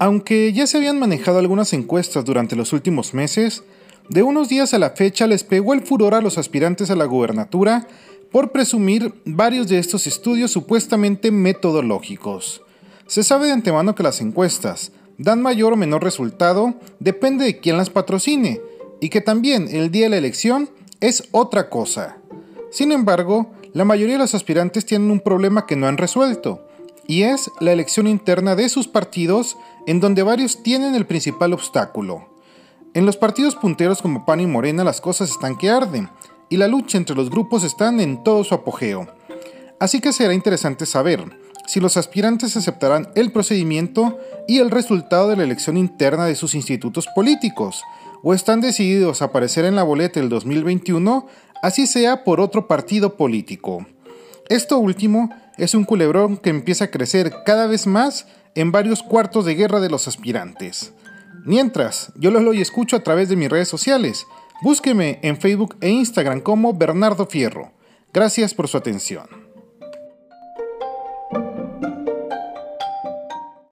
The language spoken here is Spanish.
Aunque ya se habían manejado algunas encuestas durante los últimos meses, de unos días a la fecha les pegó el furor a los aspirantes a la gubernatura por presumir varios de estos estudios supuestamente metodológicos. Se sabe de antemano que las encuestas dan mayor o menor resultado, depende de quién las patrocine, y que también el día de la elección es otra cosa. Sin embargo, la mayoría de los aspirantes tienen un problema que no han resuelto, y es la elección interna de sus partidos, en donde varios tienen el principal obstáculo. En los partidos punteros como PAN y Morena las cosas están que arden, y la lucha entre los grupos están en todo su apogeo. Así que será interesante saber si los aspirantes aceptarán el procedimiento y el resultado de la elección interna de sus institutos políticos, o están decididos a aparecer en la boleta del 2021, así sea por otro partido político. Esto último es un culebrón que empieza a crecer cada vez más en varios cuartos de guerra de los aspirantes. Mientras, yo los lo y escucho a través de mis redes sociales. Búsqueme en Facebook e Instagram como Bernardo Fierro. Gracias por su atención.